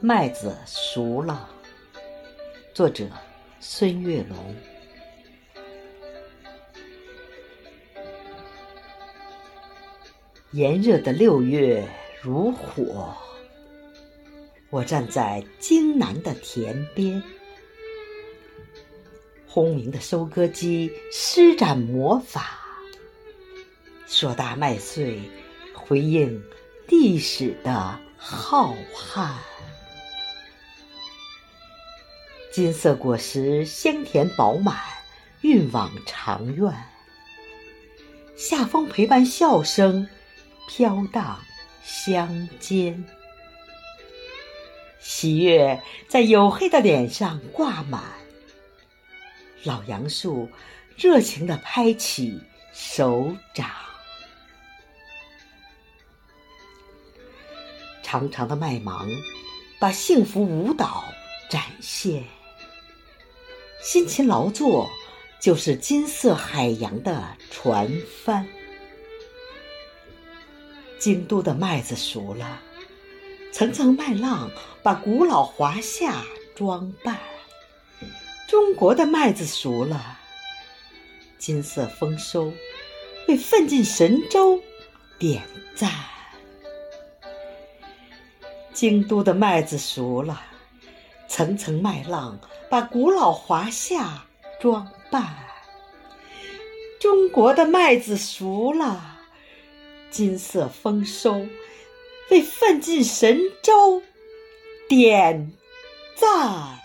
麦子熟了。作者：孙月龙。炎热的六月如火，我站在京南的田边，轰鸣的收割机施展魔法，硕大麦穗回应历史的浩瀚。金色果实香甜饱满，运往长院。夏风陪伴笑声，飘荡乡间。喜悦在黝黑的脸上挂满。老杨树热情地拍起手掌。长长的麦芒把幸福舞蹈展现。辛勤劳作，就是金色海洋的船帆。京都的麦子熟了，层层麦浪把古老华夏装扮。中国的麦子熟了，金色丰收，为奋进神州点赞。京都的麦子熟了。层层麦浪把古老华夏装扮，中国的麦子熟了，金色丰收，为奋进神州点赞。